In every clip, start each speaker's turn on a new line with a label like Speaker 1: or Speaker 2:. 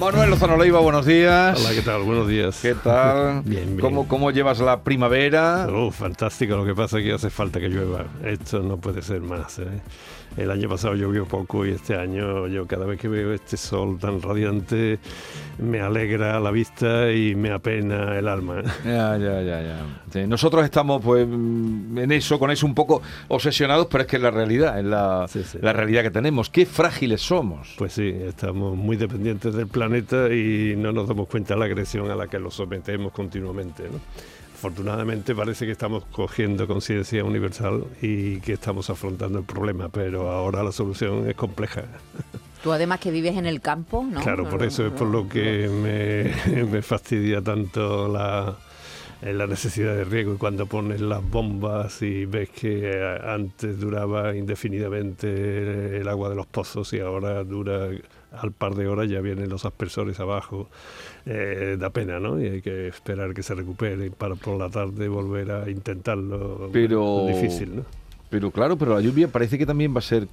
Speaker 1: Manuel Lozano Leiva, buenos días.
Speaker 2: Hola, ¿qué tal? Buenos días.
Speaker 1: ¿Qué tal?
Speaker 2: Bien, bien.
Speaker 1: ¿Cómo, ¿Cómo llevas la primavera?
Speaker 2: Oh, fantástico, lo que pasa es que hace falta que llueva. Esto no puede ser más. ¿eh? El año pasado llovió poco y este año yo cada vez que veo este sol tan radiante me alegra la vista y me apena el alma.
Speaker 1: Ya, ya, ya, ya. Sí, nosotros estamos pues en eso, con eso un poco obsesionados, pero es que es la realidad, es la,
Speaker 2: Sí, sí.
Speaker 1: la realidad que tenemos. Qué frágiles somos.
Speaker 2: Pues sí, estamos muy dependientes del planeta y no nos damos cuenta de la agresión a la que lo sometemos continuamente. ¿no? Afortunadamente parece que estamos cogiendo conciencia universal y que estamos afrontando el problema, pero ahora la solución es compleja.
Speaker 3: Tú además que vives en el campo, ¿no?
Speaker 2: Claro, por eso es por lo que me, me fastidia tanto la, eh, la necesidad de riego y cuando pones las bombas y ves que eh, antes duraba indefinidamente el agua de los pozos y ahora dura al par de horas ya vienen los aspersores abajo, eh, da pena, ¿no? Y hay que esperar que se recupere para por la tarde volver a intentarlo.
Speaker 1: Pero-
Speaker 2: Es difícil, ¿no?
Speaker 1: Pero claro, pero la lluvia parece que también va a ser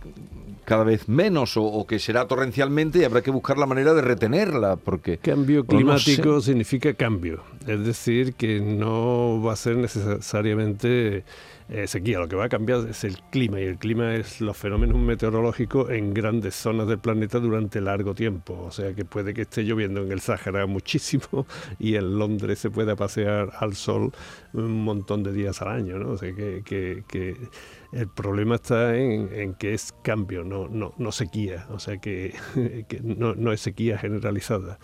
Speaker 1: cada vez menos o, o que será torrencialmente y habrá que buscar la manera de retenerla porque
Speaker 2: Cambio
Speaker 1: no
Speaker 2: climático
Speaker 1: sé.
Speaker 2: significa cambio, es decir, que no va a ser necesariamente eh, sequía, lo que va a cambiar es el clima y el clima es los fenómenos meteorológicos en grandes zonas del planeta durante largo tiempo, o sea que puede que esté lloviendo en el Sáhara muchísimo y en Londres se pueda pasear al sol un montón de días al año, ¿no? O sea que, que- que el problema está en, en que es cambio, no, no, no sequía, o sea que, que no, no es sequía generalizada.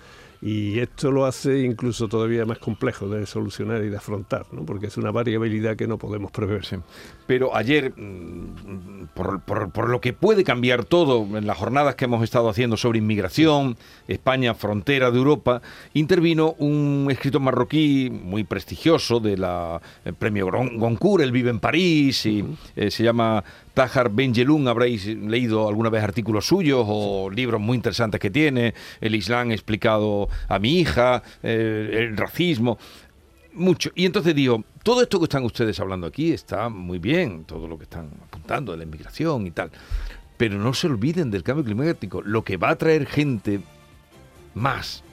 Speaker 2: Y esto lo hace incluso todavía más complejo de solucionar y de afrontar, ¿no? porque es una variabilidad que no podemos prever.
Speaker 1: Sí. Pero ayer, mm, por, por- por lo que puede cambiar todo en las jornadas que hemos estado haciendo sobre inmigración, España, frontera de Europa, intervino un escritor marroquí muy prestigioso de la el premio Gon- Goncourt, él vive en París y eh, se llama Tahar Benjelloun, habréis leído alguna vez artículos suyos o libros muy interesantes que tiene, el Islam explicado a mi hija, eh, el racismo mucho. Y entonces digo, todo esto que están ustedes hablando aquí está muy bien, todo lo que están apuntando de la inmigración y tal. Pero no se olviden del cambio climático. Lo que va a traer gente más,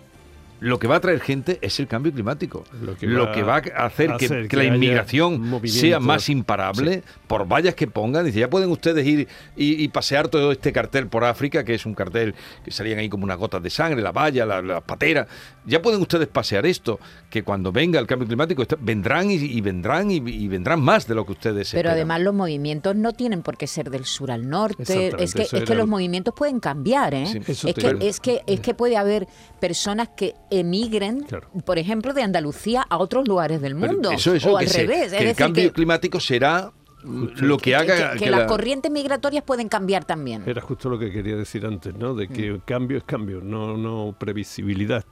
Speaker 1: lo que va a traer gente es el cambio climático.
Speaker 2: Lo que
Speaker 1: Lo
Speaker 2: va
Speaker 1: que va a hacer
Speaker 2: a
Speaker 1: que,
Speaker 2: hacer
Speaker 1: que
Speaker 2: que
Speaker 1: la inmigración sea más imparable por vallas que pongan. Dice, ya pueden ustedes ir y, y pasear todo este cartel por África, que es un cartel que salían ahí como unas gotas de sangre, la valla, la, la patera. Ya pueden ustedes pasear esto, que cuando venga el cambio climático está- vendrán y, y vendrán y, y vendrán más de lo que ustedes
Speaker 3: Pero
Speaker 1: esperan.
Speaker 3: además los movimientos no tienen por qué ser del sur al norte. Es que, es que los movimientos pueden cambiar, ¿eh?
Speaker 1: Sí,
Speaker 3: es, que, es, que, es que puede haber personas que emigren,
Speaker 2: Claro.
Speaker 3: por ejemplo, de Andalucía a otros lugares del mundo.
Speaker 1: eso, eso,
Speaker 3: o
Speaker 1: que
Speaker 3: al
Speaker 1: se-
Speaker 3: revés.
Speaker 1: que
Speaker 3: es
Speaker 1: el
Speaker 3: decir,
Speaker 1: cambio
Speaker 3: que,
Speaker 1: climático será lo que haga
Speaker 3: que- que
Speaker 1: que
Speaker 3: las
Speaker 1: la-
Speaker 3: corrientes migratorias pueden cambiar también.
Speaker 2: Era justo lo que quería decir antes, ¿no? De que
Speaker 1: Mm.
Speaker 2: cambio es cambio, no, no previsibilidad,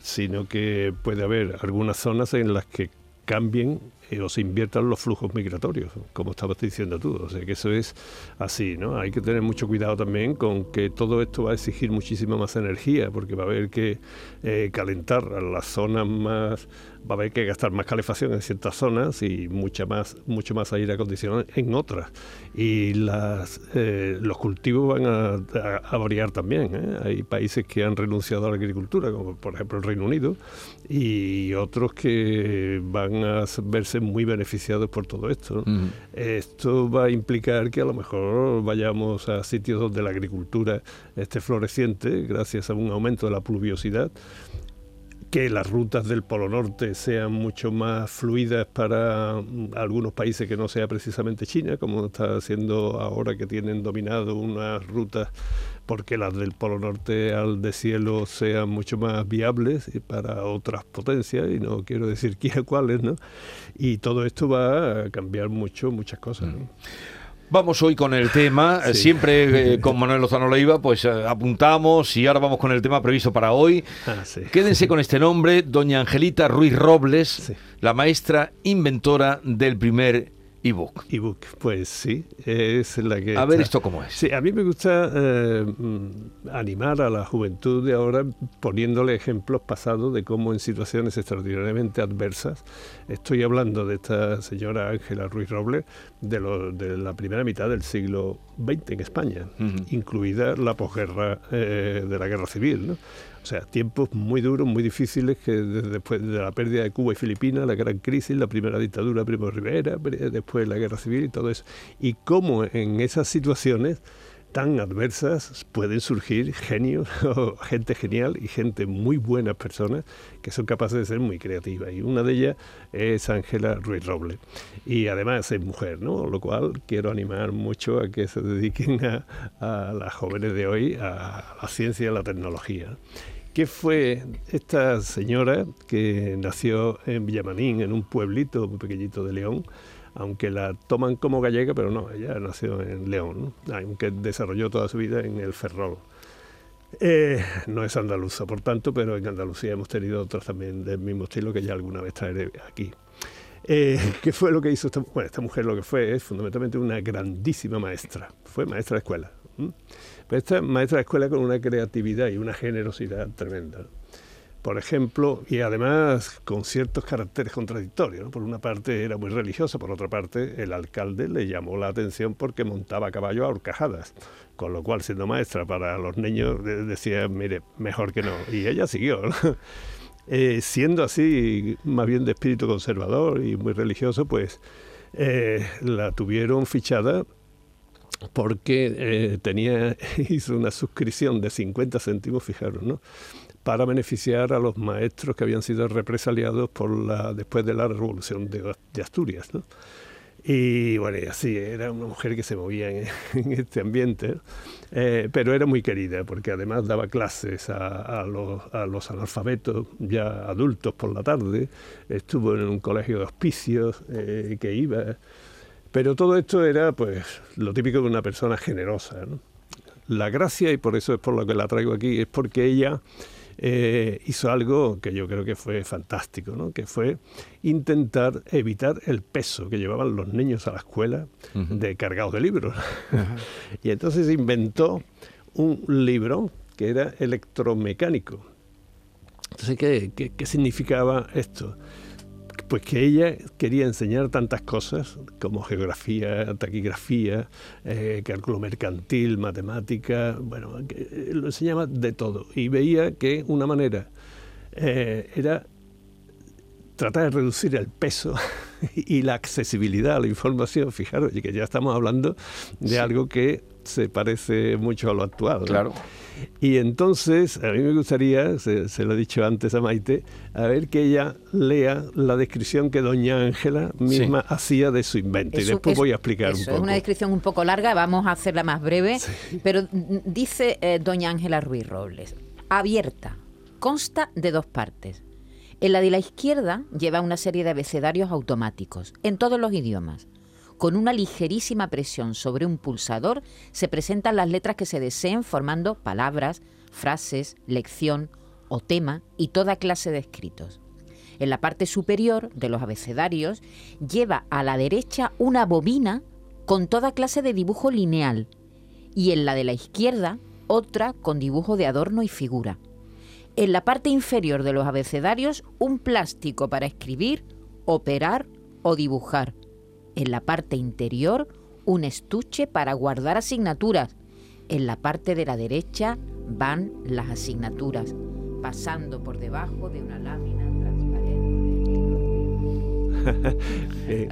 Speaker 2: sino que puede haber algunas zonas en las que cambien eh, o se inviertan los flujos migratorios, como estabas diciendo tú. O sea que eso es así, ¿no? Hay que tener mucho cuidado también con que todo esto va a exigir muchísima más energía, porque va a haber que eh, calentar las zonas más, va a haber que gastar más calefacción en ciertas zonas y mucha más, mucho más aire acondicionado en otras. Y las, eh, los cultivos van a, variar también. Hay países que han renunciado a la agricultura, como por ejemplo el Reino Unido, y otros que van a verse muy beneficiados por todo esto. Esto va a implicar que a lo mejor vayamos a sitios donde la agricultura esté floreciente gracias a un aumento de la pluviosidad, que las rutas del Polo Norte sean mucho más fluidas para mm, algunos países que no sea precisamente China, como está haciendo ahora que tienen dominado unas rutas porque las del Polo Norte al deshielo sean mucho más viables para otras potencias, y no quiero decir quién cuáles, ¿no? Y todo esto va a cambiar mucho, muchas cosas. ¿no?
Speaker 1: Vamos hoy con el tema,
Speaker 2: Sí.
Speaker 1: siempre eh, con Manuel Lozano Leiva, pues eh, apuntamos y ahora vamos con el tema previsto para hoy.
Speaker 2: Ah, sí.
Speaker 1: Quédense con este nombre, doña Angelita Ruiz Robles,
Speaker 2: Sí.
Speaker 1: la maestra inventora del primer ebook.
Speaker 2: Ebook, pues sí, es la que...
Speaker 1: A ver esto cómo es.
Speaker 2: Sí, a mí me gusta eh, animar a la juventud de ahora poniéndole ejemplos pasados de cómo en situaciones extraordinariamente adversas, estoy hablando de esta señora Ángela Ruiz Robles, de, lo- de la primera mitad del siglo XX en España, incluida la posguerra eh, de la guerra civil. ¿no? O sea, tiempos muy duros, muy difíciles, que después de la pérdida de Cuba y Filipinas, la gran crisis, la primera dictadura Primo de Rivera, pre- después la guerra civil y todo eso. Y cómo en esas situaciones tan adversas pueden surgir genios, gente genial y gente muy buenas personas que son capaces de ser muy creativas. Y una de ellas es Ángela Ruiz Robles. Y además es mujer, ¿no? Lo cual quiero animar mucho a que se dediquen a, a las jóvenes de hoy a la ciencia y a la tecnología. ¿Qué fue esta señora que nació en Villamanín, en un pueblito muy pequeñito de León? aunque la toman como gallega, pero no, ella nació en León, ¿no? aunque desarrolló toda su vida en el Ferrol. Eh, no es andaluza, por tanto, pero en Andalucía hemos tenido otras también del mismo estilo que ya alguna vez traeré aquí. Eh, ¿Qué fue lo que hizo esta, bueno, esta mujer? Lo que fue es fundamentalmente una grandísima maestra. Fue maestra de escuela. ¿M? Pero esta maestra de escuela con una creatividad y una generosidad tremenda. Por ejemplo, y además con ciertos caracteres contradictorios. Por una parte era muy religiosa, por otra parte el alcalde le llamó la atención porque montaba caballo a horcajadas. Con lo cual, siendo maestra para los niños, de- decía, mire, mejor que no. Y ella siguió. ¿no? Eh, siendo así, más bien de espíritu conservador y muy religioso, pues eh, la tuvieron fichada porque eh, tenía, hizo una suscripción de 50 céntimos, fijaros, ¿no? para beneficiar a los maestros que habían sido represaliados por la, después de la revolución de, de Asturias. ¿no? Y bueno, así, era una mujer que se movía en, en este ambiente, ¿no? Eh, pero era muy querida porque además daba clases a, a los, a los analfabetos ya adultos por la tarde, estuvo en un colegio de hospicios eh, que iba, pero todo esto era pues lo típico de una persona generosa. ¿no? La gracia, y por eso es por lo que la traigo aquí, es porque ella eh, hizo algo que yo creo que fue fantástico, ¿no? que fue intentar evitar el peso que llevaban los niños a la escuela de cargados de libros. y entonces inventó un libro que era electromecánico. Entonces, ¿qué, qué, qué significaba esto? Pues que ella quería enseñar tantas cosas como geografía, taquigrafía, eh, cálculo mercantil, matemática, bueno, que, eh, lo enseñaba de todo. Y veía que una manera eh, era tratar de reducir el peso y la accesibilidad a la información. Fijaros, y que ya estamos hablando de
Speaker 1: Sí.
Speaker 2: algo que se parece mucho a lo actual. ¿no?
Speaker 1: Claro.
Speaker 2: Y entonces, a mí me gustaría, se, se lo he dicho antes a Maite, a ver que ella lea la descripción que doña Ángela misma hacía de su invento. y después
Speaker 3: eso-
Speaker 2: voy a explicar
Speaker 3: eso
Speaker 2: un
Speaker 3: Es
Speaker 2: poco.
Speaker 3: una descripción un poco larga, vamos a hacerla más breve. Pero mm, dice eh, doña Ángela Ruiz Robles, abierta, consta de dos partes. En la de la izquierda lleva una serie de abecedarios automáticos, en todos los idiomas. Con una ligerísima presión sobre un pulsador se presentan las letras que se deseen formando palabras, frases, lección o tema y toda clase de escritos. En la parte superior de los abecedarios lleva a la derecha una bobina con toda clase de dibujo lineal y en la de la izquierda otra con dibujo de adorno y figura. En la parte inferior de los abecedarios un plástico para escribir, operar o dibujar. En la parte interior un estuche para guardar asignaturas. En la parte de la derecha van las asignaturas, pasando por debajo de una lámina transparente.
Speaker 2: Eh,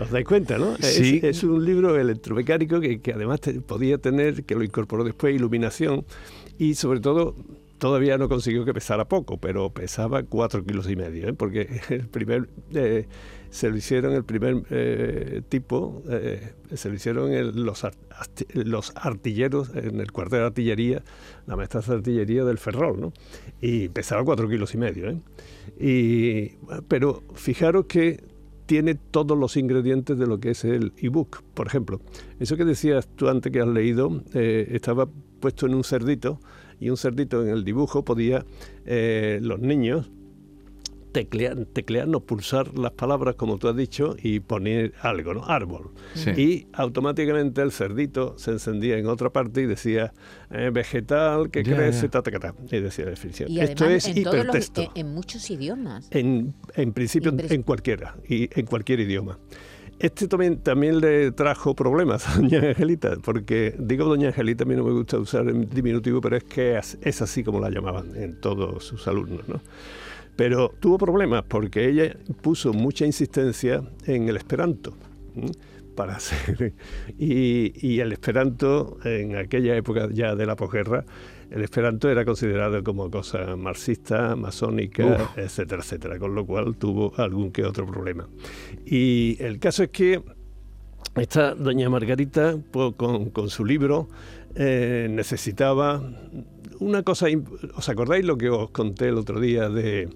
Speaker 2: ¿Os dais cuenta, no? Es-
Speaker 1: Sí.
Speaker 2: Es, un libro electromecánico que, que además te- podía tener, que lo incorporó después, iluminación y sobre todo todavía no consiguió que pesara poco, pero pesaba cuatro kilos y medio, ¿eh? porque el primer eh, se lo hicieron el primer eh, tipo, eh, se lo hicieron el- los, los artilleros en el cuartel de artillería, la maestra de artillería del Ferrol, ¿no? Y pesaba cuatro kilos y medio, ¿eh? Y, pero fijaros que tiene todos los ingredientes de lo que es el ebook. Por ejemplo, eso que decías tú antes que has leído, eh, estaba puesto en un cerdito y un cerdito en el dibujo podía, los niños teclear, teclear, no pulsar las palabras, como tú has dicho, y poner algo, ¿no? Árbol.
Speaker 1: Sí.
Speaker 2: Y automáticamente el cerdito se encendía en otra parte y decía eh, vegetal que crece, ta, ta, ta, ta, y decía la definición.
Speaker 3: Y
Speaker 2: Esto
Speaker 3: además
Speaker 2: es
Speaker 3: en, todos los-
Speaker 2: hipertexto.
Speaker 3: en- en muchos idiomas.
Speaker 2: En, en principio,
Speaker 3: Impres-
Speaker 2: en cualquiera, y en cualquier idioma. Este también, también le trajo problemas a doña Angelita, porque digo doña Angelita, a mí no me gusta usar el diminutivo, pero es que es, es así como la llamaban en todos sus alumnos, ¿no? Pero tuvo problemas porque ella puso mucha insistencia en el esperanto. para hacer y, y el esperanto en aquella época ya de la posguerra el esperanto era considerado como cosa marxista, masónica,
Speaker 1: Uf.
Speaker 2: etcétera, etcétera, con lo cual tuvo algún que otro problema. Y el caso es que esta doña Margarita, pues, con, con su libro, eh, necesitaba una cosa. ¿Os acordáis lo que os conté el otro día de,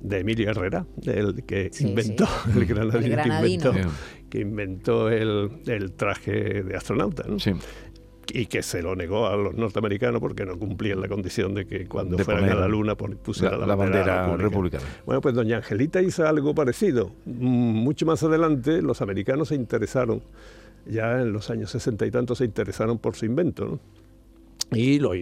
Speaker 2: de Emilio Herrera, el que
Speaker 3: Sí,
Speaker 2: inventó,
Speaker 3: sí.
Speaker 2: el granadino,
Speaker 3: El
Speaker 2: que inventó, que inventó el, el traje de astronauta? ¿no?
Speaker 1: Sí.
Speaker 2: y que se lo negó a los norteamericanos porque no cumplían la condición de que cuando
Speaker 1: De
Speaker 2: fueran
Speaker 1: poner
Speaker 2: a la luna pusieran
Speaker 1: la,
Speaker 2: la,
Speaker 1: la bandera republicana.
Speaker 2: Bueno, pues doña Angelita hizo algo parecido. Mm, Mucho más adelante los americanos se interesaron, ya en los años sesenta y tantos se interesaron por su invento, ¿no? Y lo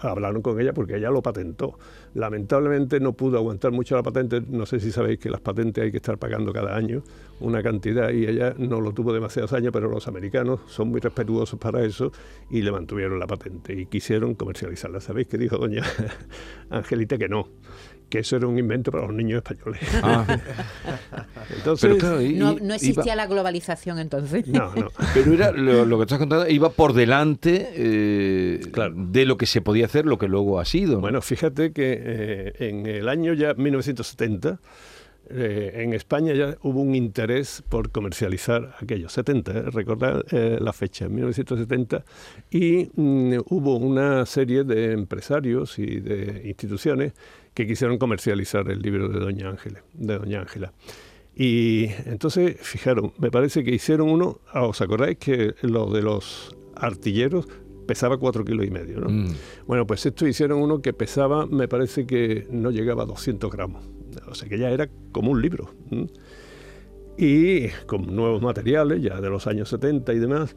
Speaker 2: hablaron con ella porque ella lo patentó. Lamentablemente no pudo aguantar mucho la patente. No sé si sabéis que las patentes hay que estar pagando cada año una cantidad y ella no lo tuvo demasiados años, pero los americanos son muy respetuosos para eso y le mantuvieron la patente y quisieron comercializarla. ¿Sabéis qué dijo doña Angelita? Que no, que eso era un invento para los niños españoles.
Speaker 1: Ah,
Speaker 2: Entonces,
Speaker 1: pero claro, y-
Speaker 3: No, existía
Speaker 1: iba-
Speaker 3: la globalización entonces.
Speaker 2: no, no.
Speaker 1: Pero era lo, lo que estás contando, iba por delante eh,
Speaker 2: Claro.
Speaker 1: de lo que se podía hacer, lo que luego ha sido. ¿no?
Speaker 2: Bueno, fíjate que eh, en el año ya 1970 eh, en España ya hubo un interés por comercializar aquello, 70, eh, recordad eh, la fecha, 1970, y mm, hubo una serie de empresarios y de instituciones que quisieron comercializar el libro de Doña Ángela, de Doña Ángela. Y entonces, fijaron, me parece que hicieron uno, ah, ¿os acordáis que lo de los artilleros pesaba cuatro kilos y medio, ¿no?
Speaker 1: Mm.
Speaker 2: Bueno, pues esto hicieron uno que pesaba, me parece que no llegaba a 200 gramos. O sea que ya era como un libro. ¿m? Y con nuevos materiales, ya de los años 70 y demás.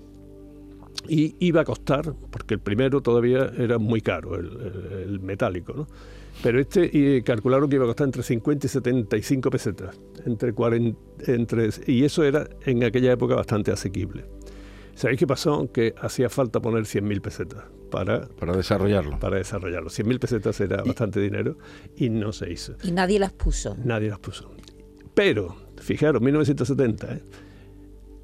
Speaker 2: Y iba a costar, porque el primero todavía era muy caro, el, el- el metálico, ¿no? Pero este y calcularon que iba a costar entre 50 y 75 pesetas. Entre 40, entre, y eso era en aquella época bastante asequible. ¿Sabéis qué pasó? Que hacía falta poner 100.000 pesetas para
Speaker 1: Para desarrollarlo.
Speaker 2: para desarrollarlo. 100.000 pesetas era bastante dinero y no se hizo.
Speaker 3: Y nadie las puso.
Speaker 2: Nadie las puso. Pero, fijaros, 1970, ¿eh?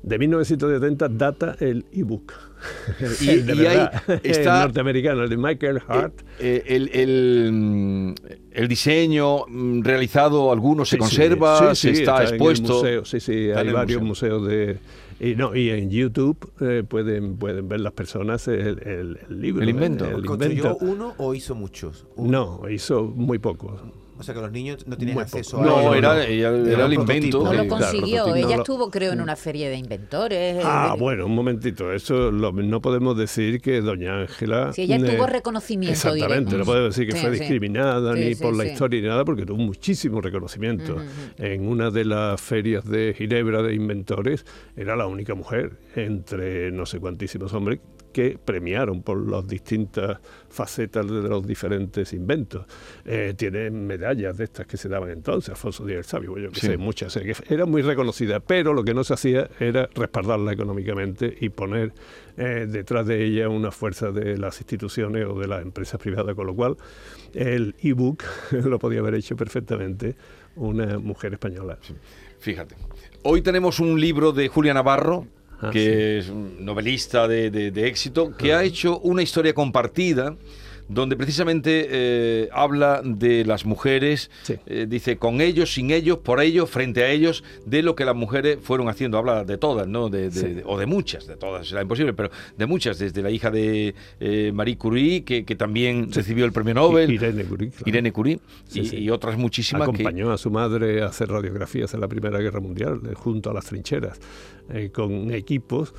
Speaker 2: De 1970 data el ebook.
Speaker 1: Y-
Speaker 2: El de
Speaker 1: y ahí
Speaker 2: verdad, el
Speaker 1: está-
Speaker 2: norteamericano, el de Michael Hart.
Speaker 1: Eh, el, el, mm, el diseño mm, realizado, algunos se
Speaker 2: Sí,
Speaker 1: conserva,
Speaker 2: sí, sí,
Speaker 1: se está,
Speaker 2: en el
Speaker 1: expuesto.
Speaker 2: museo, sí, sí,
Speaker 1: Está
Speaker 2: hay varios
Speaker 1: museo.
Speaker 2: museos de... Y, no, y en YouTube eh, pueden, pueden ver las personas el, el- el libro.
Speaker 1: El
Speaker 2: ¿eh?
Speaker 1: invento.
Speaker 2: El
Speaker 4: ¿Construyó
Speaker 2: invento.
Speaker 4: uno o hizo muchos? Un-
Speaker 2: No, hizo muy pocos.
Speaker 4: O sea que los niños no
Speaker 2: Muy
Speaker 4: acceso
Speaker 2: poco.
Speaker 4: a
Speaker 1: No, era, ella- era
Speaker 4: Era
Speaker 1: el invento.
Speaker 3: No lo
Speaker 2: claro,
Speaker 3: consiguió. Ella estuvo, creo, en una feria de inventores.
Speaker 2: Ah,
Speaker 3: eh,
Speaker 2: bueno, un momentito. Eso lo- no podemos decir que doña Ángela.
Speaker 3: Sí, ella tuvo
Speaker 2: eh,
Speaker 3: reconocimiento
Speaker 2: Exactamente, no podemos decir que
Speaker 3: Sí,
Speaker 2: fue
Speaker 3: sí.
Speaker 2: discriminada
Speaker 3: Sí,
Speaker 2: ni
Speaker 3: sí,
Speaker 2: por la historia ni nada, porque tuvo muchísimo reconocimiento. En una de las ferias de Ginebra de inventores, era la única mujer entre no sé cuantísimos hombres que premiaron por las distintas facetas de los diferentes inventos. Eh, tiene medallas de estas que se daban entonces, Alfonso Díaz el Sabio, yo que
Speaker 1: Sí.
Speaker 2: sé, muchas. que era muy reconocida, pero lo que no se hacía era respaldarla económicamente y poner eh, detrás de ella una fuerza de las instituciones o de las empresas privadas, con lo cual el ebook lo podía haber hecho perfectamente una mujer española.
Speaker 1: Fíjate. Hoy tenemos un libro de Julia Navarro,
Speaker 2: Ah,
Speaker 1: que es un novelista de, de- de éxito, que ha hecho una historia compartida donde precisamente eh, habla de las mujeres,
Speaker 2: Sí.
Speaker 1: eh, dice con ellos, sin ellos, por ellos, frente a ellos, de lo que las mujeres fueron haciendo. Habla de todas, ¿no? De, de-
Speaker 2: Sí.
Speaker 1: de- o de muchas, de todas, será imposible, pero de muchas, desde la hija de eh, Marie Curie, que, que también recibió el premio Nobel,
Speaker 2: Irene Curie, claro.
Speaker 1: Irene Curie, y, otras muchísimas que...
Speaker 2: Acompañó a su madre a hacer radiografías en la Primera Guerra Mundial, junto a las trincheras, con equipos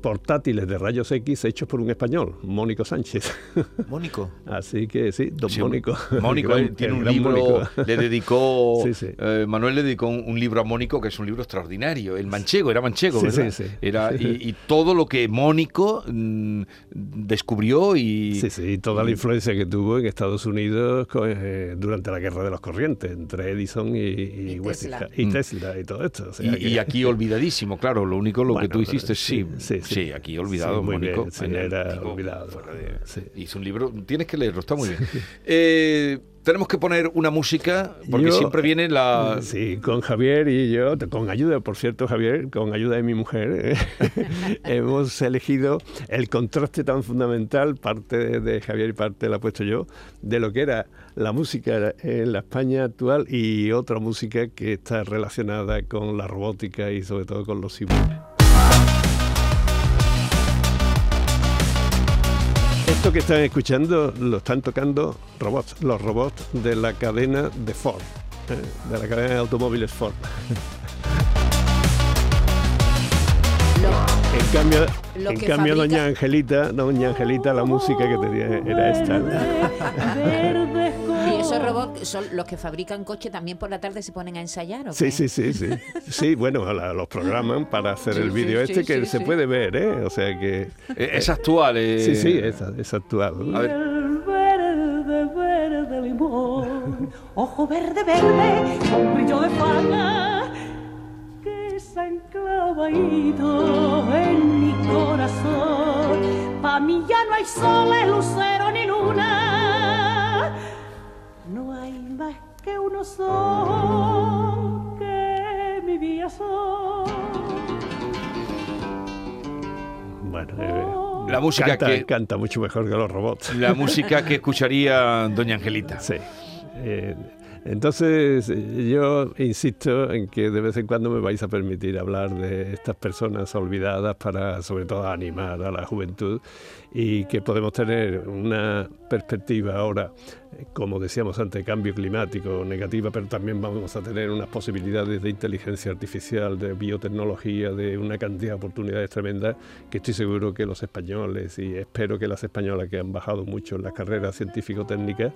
Speaker 2: portátiles de rayos X hechos por un español, Mónico Sánchez.
Speaker 4: Mónico.
Speaker 2: Así que sí, don
Speaker 1: Sí,
Speaker 2: Mónico.
Speaker 1: Mónico
Speaker 2: gran-
Speaker 1: tiene un libro,
Speaker 2: Mónico.
Speaker 1: le dedicó,
Speaker 2: Sí, sí.
Speaker 1: eh, Manuel le dedicó un, un libro a Mónico, que es un libro extraordinario, el manchego, era manchego,
Speaker 2: Sí,
Speaker 1: ¿verdad?
Speaker 2: sí, sí.
Speaker 1: Era, y, y todo lo que Mónico mm, descubrió y...
Speaker 2: Sí, sí, toda la influencia que tuvo en Estados Unidos eh, durante la guerra de los corrientes, entre Edison y, y,
Speaker 3: Y
Speaker 2: Westinghouse-
Speaker 3: Tesla.
Speaker 2: y
Speaker 1: Mm.
Speaker 2: Tesla y todo esto. o sea
Speaker 1: Y,
Speaker 2: que-
Speaker 1: y aquí olvidadísimo, claro, lo único lo que tú hiciste, sí,
Speaker 2: sí,
Speaker 1: sí,
Speaker 2: sí, sí.
Speaker 1: aquí olvidado,
Speaker 2: Sí, muy
Speaker 1: Mónico.
Speaker 2: bien, sí, era olvidado,
Speaker 1: de-. Hizo un libro, tienes que leerlo, está muy bien. Eh, tenemos que poner una música, porque
Speaker 2: Yo-
Speaker 1: siempre viene la...
Speaker 2: Sí, con Javier y yo, con ayuda, por cierto, Javier, con ayuda de mi mujer, eh, hemos elegido el contraste tan fundamental, parte de, de Javier y parte la he puesto yo, de lo que era la música en la España actual y otra música que está relacionada con la robótica y sobre todo con los civiles. Esto que están escuchando lo están tocando robots, los robots de la cadena de Ford, eh, de la cadena de automóviles Ford. En cambio, en cambio
Speaker 3: fabrica-
Speaker 2: doña Angelita, doña Angelita, la música que tenía era esta.
Speaker 3: Esos robots son los que fabrican coches también por la tarde se ponen a ensayar. ¿o
Speaker 2: Sí,
Speaker 3: qué?
Speaker 2: sí, sí, sí. Sí, bueno, la- los programan para hacer
Speaker 3: Sí,
Speaker 2: el vídeo
Speaker 3: sí,
Speaker 2: este que
Speaker 3: sí,
Speaker 2: se
Speaker 3: sí.
Speaker 2: puede ver, ¿eh? O sea que...
Speaker 1: Eh, Es actual. eh,
Speaker 2: Sí, sí, es, es actual.
Speaker 1: A ver.
Speaker 5: El verde, verde limón, ojo verde, verde, con brillo de fana, que se ha enclavadito en mi corazón. Pa' mí ya no hay sol, lucero ni luna, no hay más que uno sol, que mi vida son.
Speaker 2: Bueno, eh,
Speaker 1: La música
Speaker 2: canta,
Speaker 1: que-
Speaker 2: canta mucho mejor que los robots.
Speaker 1: La música que escucharía doña Angelita.
Speaker 2: Sí. Eh, entonces, eh, yo insisto en que de vez en cuando me vais a permitir hablar de estas personas olvidadas para, sobre todo, animar a la juventud y que podemos tener una perspectiva. Ahora, eh, como decíamos antes, cambio climático negativa, pero también vamos a tener unas posibilidades de inteligencia artificial, de biotecnología, de una cantidad de oportunidades tremendas que estoy seguro que los españoles y espero que las españolas que han bajado mucho en las carreras científico-técnicas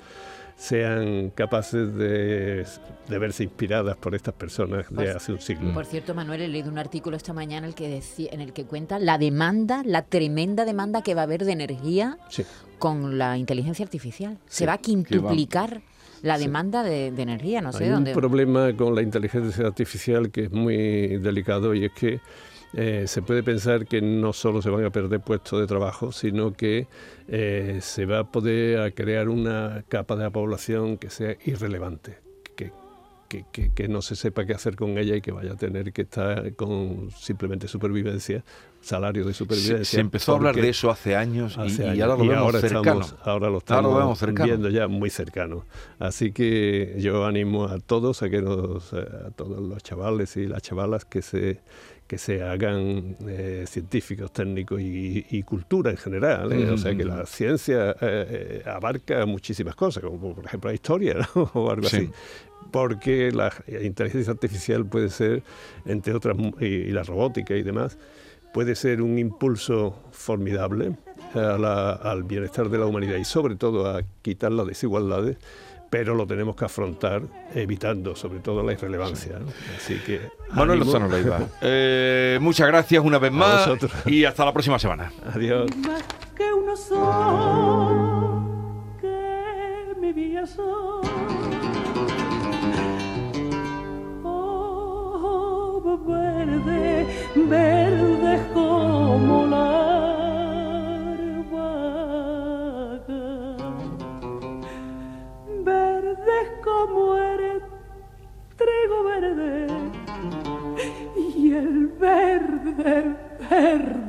Speaker 2: sean capaces de, de verse inspiradas por estas personas de hace un siglo.
Speaker 3: Por cierto, Manuel, he leído un artículo esta mañana en el que decía, en el que cuenta la demanda, la tremenda demanda que va a haber de energía
Speaker 2: Sí.
Speaker 3: con la inteligencia artificial.
Speaker 2: Sí,
Speaker 3: Se va a quintuplicar la
Speaker 2: Sí.
Speaker 3: demanda de, de energía, no sé
Speaker 2: Hay un
Speaker 3: dónde.
Speaker 2: problema con la inteligencia artificial que es muy delicado y es que eh, se puede pensar que no solo se van a perder puestos de trabajo, sino que eh, se va a poder crear una capa de la población que sea irrelevante, que, que, que- que no se sepa qué hacer con ella y que vaya a tener que estar con simplemente supervivencia, salario de
Speaker 1: Se,
Speaker 2: supervivencia.
Speaker 1: se empezó a hablar de eso hace años y,
Speaker 2: hace
Speaker 1: y
Speaker 2: años.
Speaker 1: ahora lo
Speaker 2: Y
Speaker 1: vemos
Speaker 2: ahora
Speaker 1: cercano.
Speaker 2: Estamos, ahora lo
Speaker 1: Ahora
Speaker 2: estamos
Speaker 1: lo vemos
Speaker 2: viendo ya muy cercano. Así que yo animo a todos, a que nos, eh, a todos los chavales y las chavalas que se que se hagan eh, científicos, técnicos y, y cultura en general. ¿eh? O sea que la ciencia eh, eh, abarca muchísimas cosas, como por ejemplo la historia ¿no? o algo
Speaker 1: Sí.
Speaker 2: así. Porque la inteligencia artificial puede ser, entre otras, y, y la robótica y demás, puede ser un impulso formidable a la- al bienestar de la humanidad y sobre todo a quitar las desigualdades, pero lo tenemos que afrontar evitando sobre todo la irrelevancia. ¿no? Así que
Speaker 1: Manuel. Lozano Leiva. Eh, muchas gracias una vez más y hasta la próxima semana.
Speaker 2: Adiós.
Speaker 5: más que